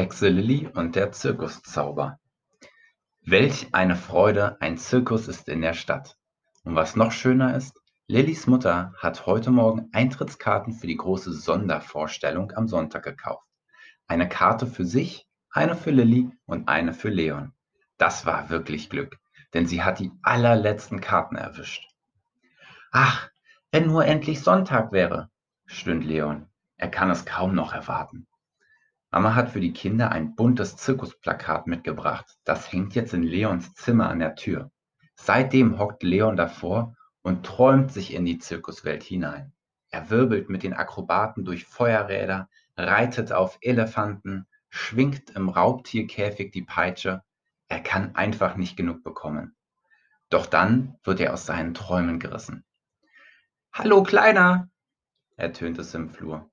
Hexe Lilli und der Zirkuszauber. Welch eine Freude, ein Zirkus ist in der Stadt. Und was noch schöner ist, Lillis Mutter hat heute Morgen Eintrittskarten für die große Sondervorstellung am Sonntag gekauft. Eine Karte für sich, eine für Lilli und eine für Leon. Das war wirklich Glück, denn sie hat die allerletzten Karten erwischt. Ach, wenn nur endlich Sonntag wäre, stöhnt Leon. Er kann es kaum noch erwarten. Mama hat für die Kinder ein buntes Zirkusplakat mitgebracht. Das hängt jetzt in Leons Zimmer an der Tür. Seitdem hockt Leon davor und träumt sich in die Zirkuswelt hinein. Er wirbelt mit den Akrobaten durch Feuerräder, reitet auf Elefanten, schwingt im Raubtierkäfig die Peitsche. Er kann einfach nicht genug bekommen. Doch dann wird er aus seinen Träumen gerissen. Hallo, Kleiner, ertönt es im Flur.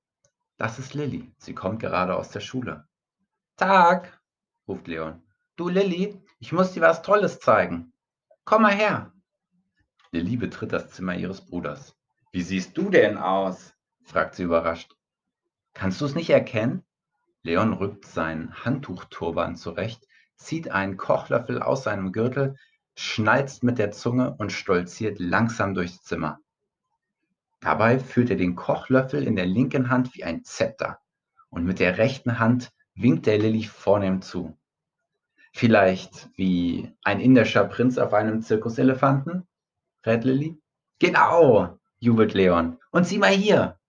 Das ist Lilly. Sie kommt gerade aus der Schule. Tag, ruft Leon. Du Lilly, ich muss dir was Tolles zeigen. Komm mal her. Lilly betritt das Zimmer ihres Bruders. Wie siehst du denn aus? fragt sie überrascht. Kannst du es nicht erkennen? Leon rückt seinen Handtuchturban zurecht, zieht einen Kochlöffel aus seinem Gürtel, schnalzt mit der Zunge und stolziert langsam durchs Zimmer. Dabei führt er den Kochlöffel in der linken Hand wie ein Zepter und mit der rechten Hand winkt er Lilly vornehm zu. Vielleicht wie ein indischer Prinz auf einem Zirkuselefanten? rät Lilly. Genau, jubelt Leon. Und sieh mal hier.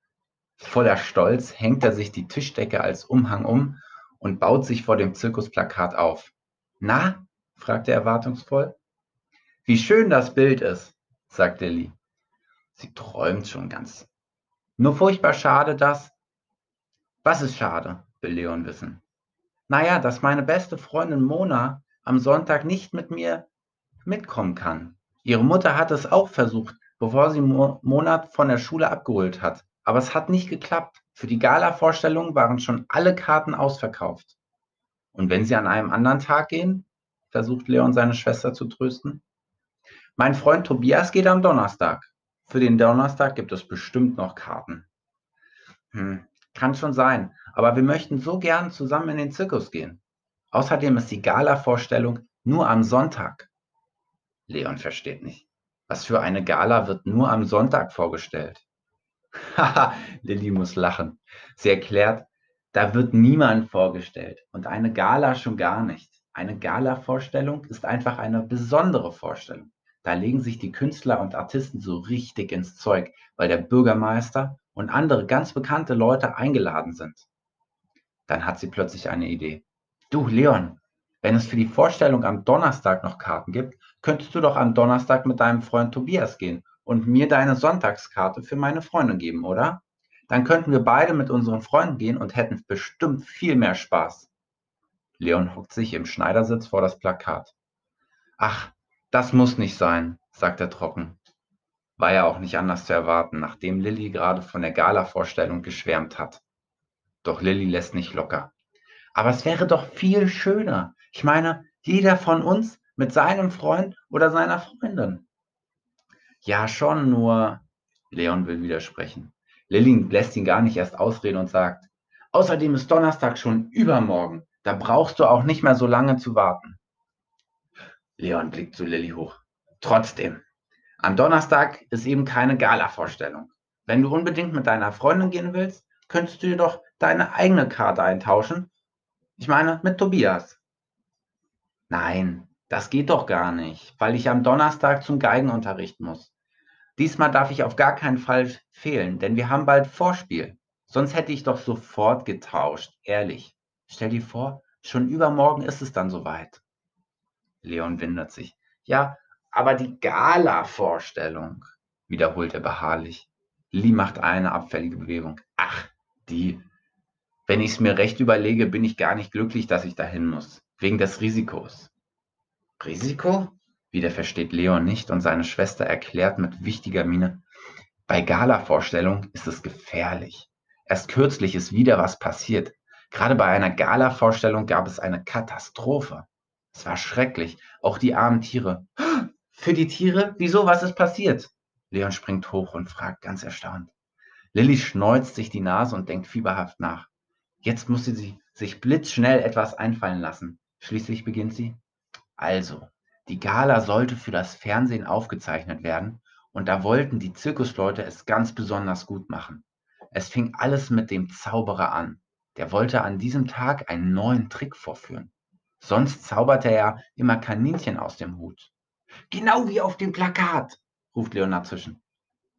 Voller Stolz hängt er sich die Tischdecke als Umhang um und baut sich vor dem Zirkusplakat auf. Na? fragt er erwartungsvoll. Wie schön das Bild ist, sagt Lilly. Sie träumt schon ganz. Nur furchtbar schade, dass. Was ist schade, will Leon wissen. Naja, dass meine beste Freundin Mona am Sonntag nicht mit mir mitkommen kann. Ihre Mutter hat es auch versucht, bevor sie Mo Mona von der Schule abgeholt hat. Aber es hat nicht geklappt. Für die Gala-Vorstellung waren schon alle Karten ausverkauft. Und wenn sie an einem anderen Tag gehen? versucht Leon seine Schwester zu trösten. Mein Freund Tobias geht am Donnerstag. Für den Donnerstag gibt es bestimmt noch Karten. Hm, kann schon sein, aber wir möchten so gern zusammen in den Zirkus gehen. Außerdem ist die Gala-Vorstellung nur am Sonntag. Leon versteht nicht. Was für eine Gala wird nur am Sonntag vorgestellt? Haha, Lilly muss lachen. Sie erklärt, da wird niemand vorgestellt und eine Gala schon gar nicht. Eine Gala-Vorstellung ist einfach eine besondere Vorstellung. Da legen sich die Künstler und Artisten so richtig ins Zeug, weil der Bürgermeister und andere ganz bekannte Leute eingeladen sind. Dann hat sie plötzlich eine Idee. Du, Leon, wenn es für die Vorstellung am Donnerstag noch Karten gibt, könntest du doch am Donnerstag mit deinem Freund Tobias gehen und mir deine Sonntagskarte für meine Freundin geben, oder? Dann könnten wir beide mit unseren Freunden gehen und hätten bestimmt viel mehr Spaß. Leon hockt sich im Schneidersitz vor das Plakat. Ach, das muss nicht sein, sagt er trocken. War ja auch nicht anders zu erwarten, nachdem Lilly gerade von der Gala-Vorstellung geschwärmt hat. Doch Lilly lässt nicht locker. Aber es wäre doch viel schöner. Ich meine, jeder von uns mit seinem Freund oder seiner Freundin. Ja, schon, nur Leon will widersprechen. Lilly lässt ihn gar nicht erst ausreden und sagt, außerdem ist Donnerstag schon übermorgen. Da brauchst du auch nicht mehr so lange zu warten. Leon blickt zu Lilly hoch. Trotzdem, am Donnerstag ist eben keine Gala-Vorstellung. Wenn du unbedingt mit deiner Freundin gehen willst, könntest du dir doch deine eigene Karte eintauschen. Ich meine, mit Tobias. Nein, das geht doch gar nicht, weil ich am Donnerstag zum Geigenunterricht muss. Diesmal darf ich auf gar keinen Fall fehlen, denn wir haben bald Vorspiel. Sonst hätte ich doch sofort getauscht, ehrlich. Stell dir vor, schon übermorgen ist es dann soweit. Leon windert sich. Ja, aber die Gala-Vorstellung, wiederholt er beharrlich. Lee macht eine abfällige Bewegung. Ach, die. Wenn ich es mir recht überlege, bin ich gar nicht glücklich, dass ich dahin muss. Wegen des Risikos. Risiko? Wieder versteht Leon nicht und seine Schwester erklärt mit wichtiger Miene. Bei Gala-Vorstellung ist es gefährlich. Erst kürzlich ist wieder was passiert. Gerade bei einer Gala-Vorstellung gab es eine Katastrophe. Es war schrecklich. Auch die armen Tiere. Für die Tiere? Wieso? Was ist passiert? Leon springt hoch und fragt ganz erstaunt. Lilly schneuzt sich die Nase und denkt fieberhaft nach. Jetzt muss sie sich blitzschnell etwas einfallen lassen. Schließlich beginnt sie. Also, die Gala sollte für das Fernsehen aufgezeichnet werden und da wollten die Zirkusleute es ganz besonders gut machen. Es fing alles mit dem Zauberer an. Der wollte an diesem Tag einen neuen Trick vorführen. Sonst zauberte er immer Kaninchen aus dem Hut. Genau wie auf dem Plakat, ruft Leonard zwischen.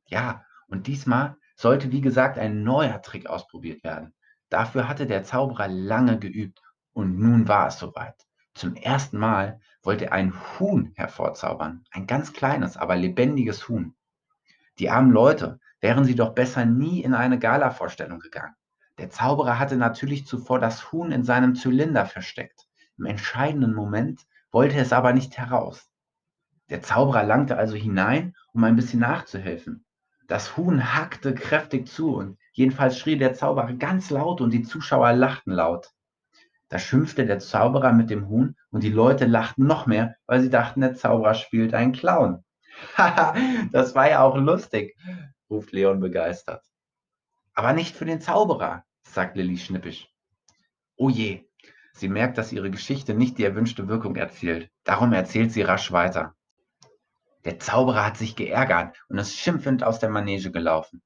Ja, und diesmal sollte wie gesagt ein neuer Trick ausprobiert werden. Dafür hatte der Zauberer lange geübt und nun war es soweit. Zum ersten Mal wollte er ein Huhn hervorzaubern, ein ganz kleines, aber lebendiges Huhn. Die armen Leute, wären sie doch besser nie in eine Gala-Vorstellung gegangen. Der Zauberer hatte natürlich zuvor das Huhn in seinem Zylinder versteckt. Im entscheidenden Moment wollte es aber nicht heraus. Der Zauberer langte also hinein, um ein bisschen nachzuhelfen. Das Huhn hackte kräftig zu und jedenfalls schrie der Zauberer ganz laut und die Zuschauer lachten laut. Da schimpfte der Zauberer mit dem Huhn und die Leute lachten noch mehr, weil sie dachten, der Zauberer spielt einen Clown. Haha, das war ja auch lustig, ruft Leon begeistert. Aber nicht für den Zauberer, sagt Lilly schnippisch. Oh je, sie merkt, dass ihre Geschichte nicht die erwünschte Wirkung erzielt. Darum erzählt sie rasch weiter. Der Zauberer hat sich geärgert und ist schimpfend aus der Manege gelaufen.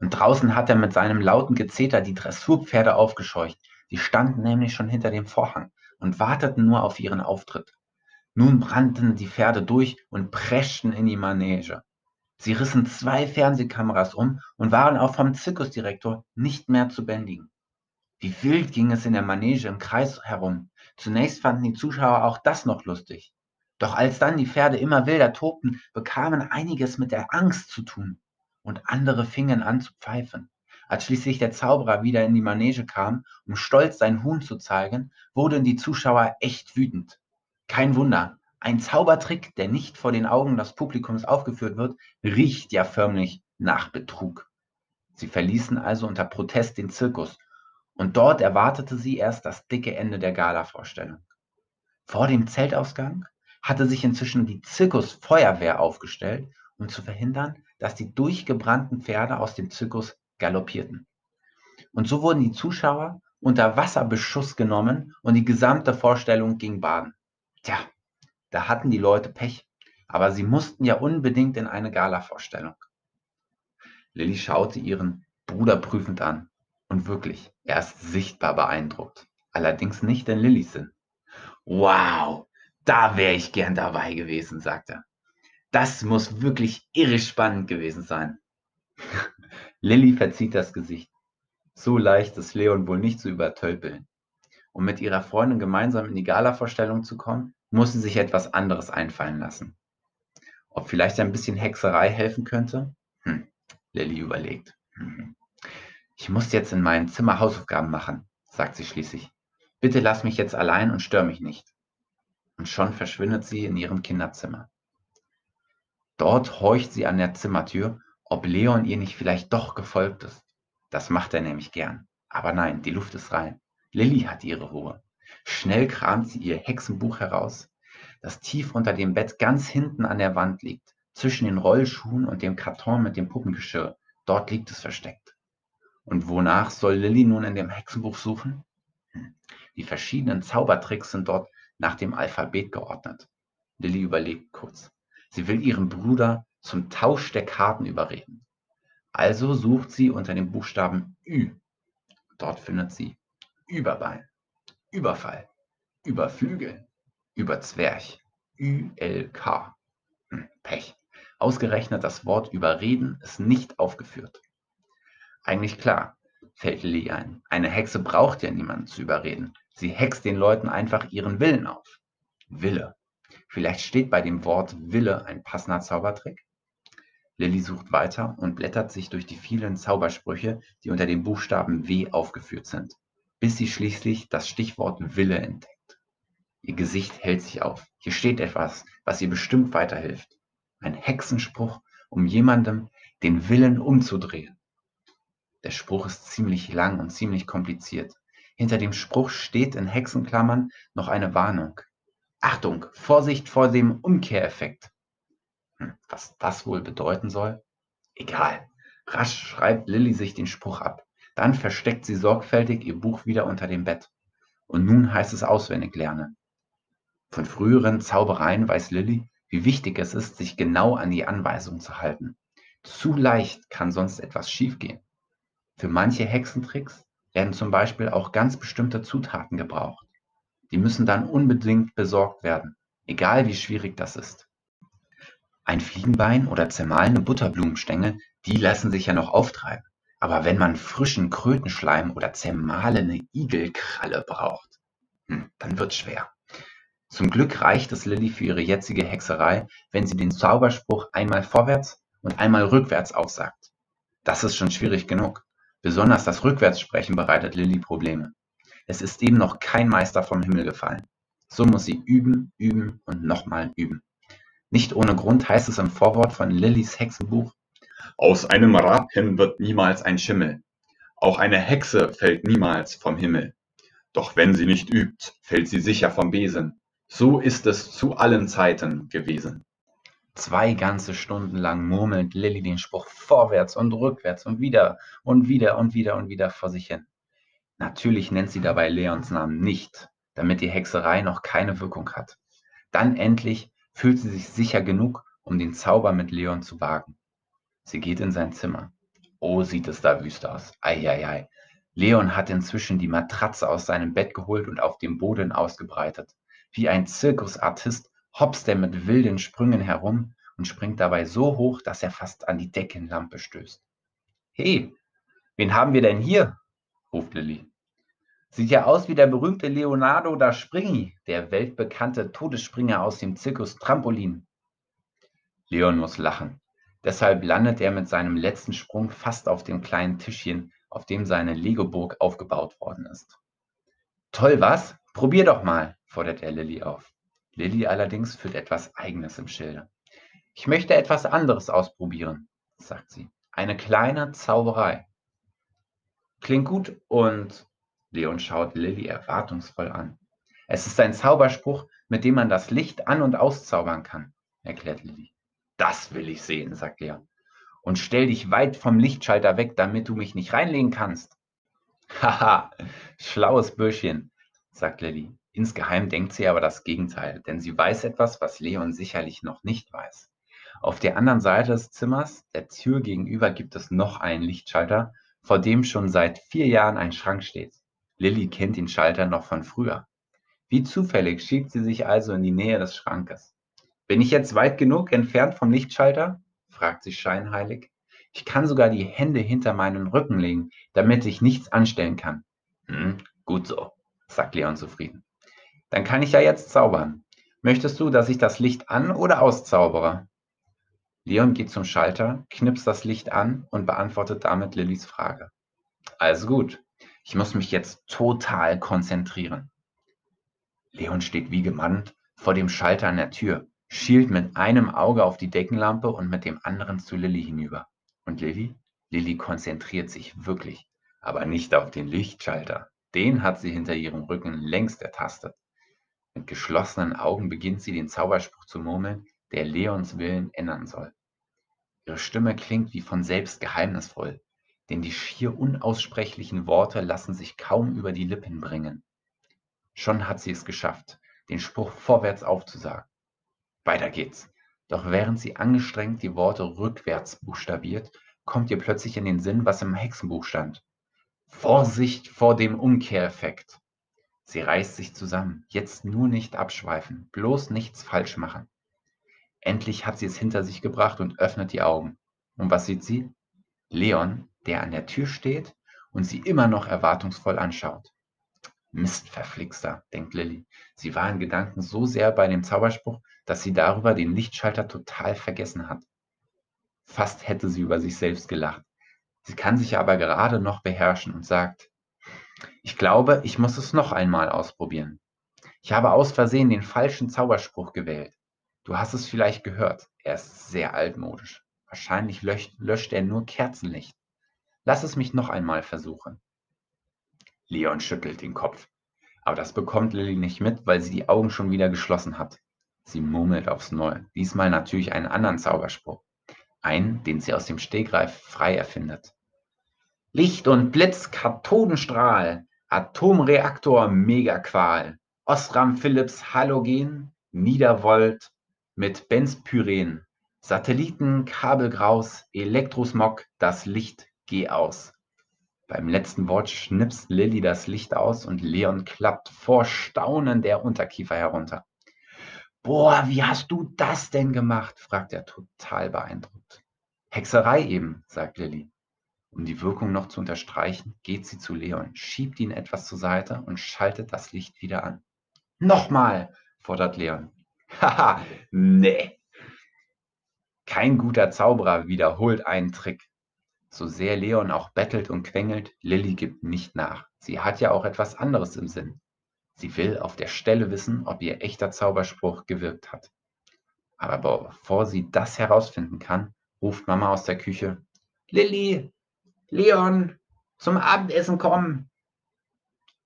Und draußen hat er mit seinem lauten Gezeter die Dressurpferde aufgescheucht. Die standen nämlich schon hinter dem Vorhang und warteten nur auf ihren Auftritt. Nun brannten die Pferde durch und preschten in die Manege. Sie rissen zwei Fernsehkameras um und waren auch vom Zirkusdirektor nicht mehr zu bändigen. Wie wild ging es in der Manege im Kreis herum. Zunächst fanden die Zuschauer auch das noch lustig. Doch als dann die Pferde immer wilder tobten, bekamen einiges mit der Angst zu tun und andere fingen an zu pfeifen. Als schließlich der Zauberer wieder in die Manege kam, um stolz sein Huhn zu zeigen, wurden die Zuschauer echt wütend. Kein Wunder, ein Zaubertrick, der nicht vor den Augen des Publikums aufgeführt wird, riecht ja förmlich nach Betrug. Sie verließen also unter Protest den Zirkus und dort erwartete sie erst das dicke Ende der Gala-Vorstellung. Vor dem Zeltausgang hatte sich inzwischen die Zirkusfeuerwehr aufgestellt, um zu verhindern, dass die durchgebrannten Pferde aus dem Zirkus galoppierten. Und so wurden die Zuschauer unter Wasserbeschuss genommen und die gesamte Vorstellung ging baden. Tja, da hatten die Leute Pech, aber sie mussten ja unbedingt in eine Gala-Vorstellung. Lilly schaute ihren Bruder prüfend an. Und wirklich, er ist sichtbar beeindruckt. Allerdings nicht in Lillys Sinn. Wow, da wäre ich gern dabei gewesen, sagte er. Das muss wirklich irre spannend gewesen sein. Lilly verzieht das Gesicht. So leicht ist Leon wohl nicht zu übertölpeln. Um mit ihrer Freundin gemeinsam in die Gala-Vorstellung zu kommen, muss sie sich etwas anderes einfallen lassen. Ob vielleicht ein bisschen Hexerei helfen könnte? Hm, Lilly überlegt. Hm. Ich muss jetzt in meinem Zimmer Hausaufgaben machen, sagt sie schließlich. Bitte lass mich jetzt allein und stör mich nicht. Und schon verschwindet sie in ihrem Kinderzimmer. Dort horcht sie an der Zimmertür, ob Leon ihr nicht vielleicht doch gefolgt ist. Das macht er nämlich gern. Aber nein, die Luft ist rein. Lilly hat ihre Ruhe. Schnell kramt sie ihr Hexenbuch heraus, das tief unter dem Bett ganz hinten an der Wand liegt, zwischen den Rollschuhen und dem Karton mit dem Puppengeschirr. Dort liegt es versteckt. Und wonach soll Lilly nun in dem Hexenbuch suchen? Hm. Die verschiedenen Zaubertricks sind dort nach dem Alphabet geordnet. Lilly überlegt kurz. Sie will ihren Bruder zum Tausch der Karten überreden. Also sucht sie unter dem Buchstaben Ü. Dort findet sie Überbein. Überfall, Überflügel, Überzwerch, ÜLK. Hm, Pech. Ausgerechnet das Wort überreden ist nicht aufgeführt. Eigentlich klar, fällt Lilly ein. Eine Hexe braucht ja niemanden zu überreden. Sie hext den Leuten einfach ihren Willen auf. Wille. Vielleicht steht bei dem Wort Wille ein passender Zaubertrick? Lilly sucht weiter und blättert sich durch die vielen Zaubersprüche, die unter dem Buchstaben W aufgeführt sind bis sie schließlich das Stichwort Wille entdeckt. Ihr Gesicht hält sich auf. Hier steht etwas, was ihr bestimmt weiterhilft. Ein Hexenspruch, um jemandem den Willen umzudrehen. Der Spruch ist ziemlich lang und ziemlich kompliziert. Hinter dem Spruch steht in Hexenklammern noch eine Warnung. Achtung, Vorsicht vor dem Umkehreffekt. Hm, was das wohl bedeuten soll? Egal. Rasch schreibt Lilly sich den Spruch ab. Dann versteckt sie sorgfältig ihr Buch wieder unter dem Bett. Und nun heißt es auswendig lernen. Von früheren Zaubereien weiß Lilly, wie wichtig es ist, sich genau an die Anweisungen zu halten. Zu leicht kann sonst etwas schiefgehen. Für manche Hexentricks werden zum Beispiel auch ganz bestimmte Zutaten gebraucht. Die müssen dann unbedingt besorgt werden, egal wie schwierig das ist. Ein Fliegenbein oder zermahlene Butterblumenstängel, die lassen sich ja noch auftreiben. Aber wenn man frischen Krötenschleim oder zermahlene Igelkralle braucht, hm, dann wird's schwer. Zum Glück reicht es Lilly für ihre jetzige Hexerei, wenn sie den Zauberspruch einmal vorwärts und einmal rückwärts aufsagt. Das ist schon schwierig genug. Besonders das Rückwärtssprechen bereitet Lilly Probleme. Es ist eben noch kein Meister vom Himmel gefallen. So muss sie üben, üben und nochmal üben. Nicht ohne Grund heißt es im Vorwort von Lillys Hexenbuch, aus einem Rappen wird niemals ein Schimmel. Auch eine Hexe fällt niemals vom Himmel. Doch wenn sie nicht übt, fällt sie sicher vom Besen. So ist es zu allen Zeiten gewesen. Zwei ganze Stunden lang murmelt Lilly den Spruch vorwärts und rückwärts und wieder und wieder und wieder und wieder vor sich hin. Natürlich nennt sie dabei Leons Namen nicht, damit die Hexerei noch keine Wirkung hat. Dann endlich fühlt sie sich sicher genug, um den Zauber mit Leon zu wagen. Sie geht in sein Zimmer. Oh, sieht es da wüst aus. Eieiei. Leon hat inzwischen die Matratze aus seinem Bett geholt und auf dem Boden ausgebreitet. Wie ein Zirkusartist hopst er mit wilden Sprüngen herum und springt dabei so hoch, dass er fast an die Deckenlampe stößt. He, wen haben wir denn hier? ruft Lilly. Sieht ja aus wie der berühmte Leonardo da Springi, der weltbekannte Todesspringer aus dem Zirkus Trampolin. Leon muss lachen. Deshalb landet er mit seinem letzten Sprung fast auf dem kleinen Tischchen, auf dem seine Legoburg aufgebaut worden ist. Toll, was? Probier doch mal, fordert er Lilly auf. Lilly allerdings führt etwas Eigenes im Schilde. Ich möchte etwas anderes ausprobieren, sagt sie. Eine kleine Zauberei. Klingt gut und Leon schaut Lilly erwartungsvoll an. Es ist ein Zauberspruch, mit dem man das Licht an- und auszaubern kann, erklärt Lilly. Das will ich sehen, sagt Leon. Und stell dich weit vom Lichtschalter weg, damit du mich nicht reinlegen kannst. Haha, schlaues Bürschchen, sagt Lilly. Insgeheim denkt sie aber das Gegenteil, denn sie weiß etwas, was Leon sicherlich noch nicht weiß. Auf der anderen Seite des Zimmers, der Tür gegenüber, gibt es noch einen Lichtschalter, vor dem schon seit vier Jahren ein Schrank steht. Lilly kennt den Schalter noch von früher. Wie zufällig schiebt sie sich also in die Nähe des Schrankes. Bin ich jetzt weit genug entfernt vom Lichtschalter? fragt sie scheinheilig. Ich kann sogar die Hände hinter meinen Rücken legen, damit ich nichts anstellen kann. Hm, gut so, sagt Leon zufrieden. Dann kann ich ja jetzt zaubern. Möchtest du, dass ich das Licht an- oder auszaubere? Leon geht zum Schalter, knipst das Licht an und beantwortet damit Lillys Frage. Also gut, ich muss mich jetzt total konzentrieren. Leon steht wie gemannt vor dem Schalter an der Tür, schielt mit einem Auge auf die Deckenlampe und mit dem anderen zu Lilly hinüber. Und Lilly? Lilly konzentriert sich wirklich, aber nicht auf den Lichtschalter. Den hat sie hinter ihrem Rücken längst ertastet. Mit geschlossenen Augen beginnt sie den Zauberspruch zu murmeln, der Leons Willen ändern soll. Ihre Stimme klingt wie von selbst geheimnisvoll, denn die schier unaussprechlichen Worte lassen sich kaum über die Lippen bringen. Schon hat sie es geschafft, den Spruch vorwärts aufzusagen. Weiter geht's. Doch während sie angestrengt die Worte rückwärts buchstabiert, kommt ihr plötzlich in den Sinn, was im Hexenbuch stand. Vorsicht vor dem Umkehreffekt. Sie reißt sich zusammen. Jetzt nur nicht abschweifen, bloß nichts falsch machen. Endlich hat sie es hinter sich gebracht und öffnet die Augen. Und was sieht sie? Leon, der an der Tür steht und sie immer noch erwartungsvoll anschaut. Mist, verflixter, denkt Lilly. Sie war in Gedanken so sehr bei dem Zauberspruch, dass sie darüber den Lichtschalter total vergessen hat. Fast hätte sie über sich selbst gelacht. Sie kann sich aber gerade noch beherrschen und sagt, ich glaube, ich muss es noch einmal ausprobieren. Ich habe aus Versehen den falschen Zauberspruch gewählt. Du hast es vielleicht gehört. Er ist sehr altmodisch. Wahrscheinlich löscht, löscht er nur Kerzenlicht. Lass es mich noch einmal versuchen. Leon schüttelt den Kopf. Aber das bekommt Lilly nicht mit, weil sie die Augen schon wieder geschlossen hat. Sie murmelt aufs Neue. Diesmal natürlich einen anderen Zauberspruch. Einen, den sie aus dem Stegreif frei erfindet. Licht und Blitz, Kathodenstrahl, Atomreaktor, Megaqual, Osram Philips Halogen, Niedervolt mit Benzpyren, Satelliten, Kabelgraus, Elektrosmog, das Licht, geh aus. Beim letzten Wort schnipst Lilly das Licht aus und Leon klappt vor Staunen der Unterkiefer herunter. Boah, wie hast du das denn gemacht? fragt er total beeindruckt. Hexerei eben, sagt Lilly. Um die Wirkung noch zu unterstreichen, geht sie zu Leon, schiebt ihn etwas zur Seite und schaltet das Licht wieder an. Nochmal, fordert Leon. Haha, nee. Kein guter Zauberer wiederholt einen Trick. So sehr Leon auch bettelt und quengelt, Lilly gibt nicht nach. Sie hat ja auch etwas anderes im Sinn. Sie will auf der Stelle wissen, ob ihr echter Zauberspruch gewirkt hat. Aber bevor sie das herausfinden kann, ruft Mama aus der Küche. Lilly, Leon, zum Abendessen kommen.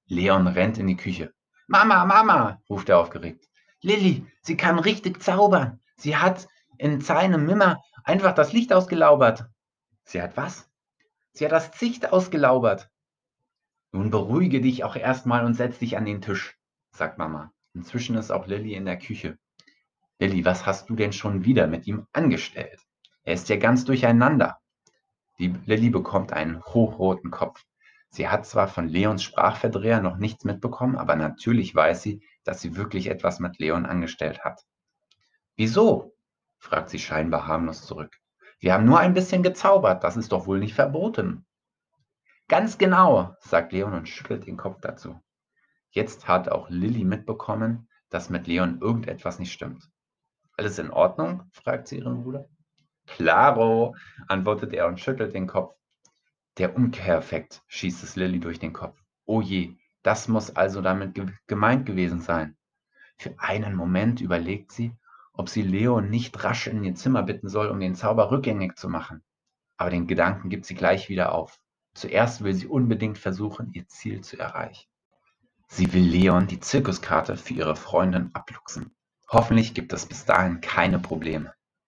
Leon rennt in die Küche. Mama, Mama, ruft er aufgeregt. Lilly, sie kann richtig zaubern. Sie hat in seinem Mimmer einfach das Licht ausgelaubert. Sie hat was? Sie hat das Zicht ausgelaubert. Nun beruhige dich auch erstmal und setz dich an den Tisch, sagt Mama. Inzwischen ist auch Lilly in der Küche. Lilly, was hast du denn schon wieder mit ihm angestellt? Er ist ja ganz durcheinander. Die Lilly bekommt einen hochroten Kopf. Sie hat zwar von Leons Sprachverdreher noch nichts mitbekommen, aber natürlich weiß sie, dass sie wirklich etwas mit Leon angestellt hat. Wieso? fragt sie scheinbar harmlos zurück. Wir haben nur ein bisschen gezaubert, das ist doch wohl nicht verboten. Ganz genau, sagt Leon und schüttelt den Kopf dazu. Jetzt hat auch Lilly mitbekommen, dass mit Leon irgendetwas nicht stimmt. Alles in Ordnung? fragt sie ihren Bruder. Claro, antwortet er und schüttelt den Kopf. Der Umkehreffekt, schießt es Lilly durch den Kopf. Oh je, das muss also damit ge gemeint gewesen sein. Für einen Moment überlegt sie, ob sie Leo nicht rasch in ihr Zimmer bitten soll, um den Zauber rückgängig zu machen. Aber den Gedanken gibt sie gleich wieder auf. Zuerst will sie unbedingt versuchen, ihr Ziel zu erreichen. Sie will Leon die Zirkuskarte für ihre Freundin abluchsen. Hoffentlich gibt es bis dahin keine Probleme.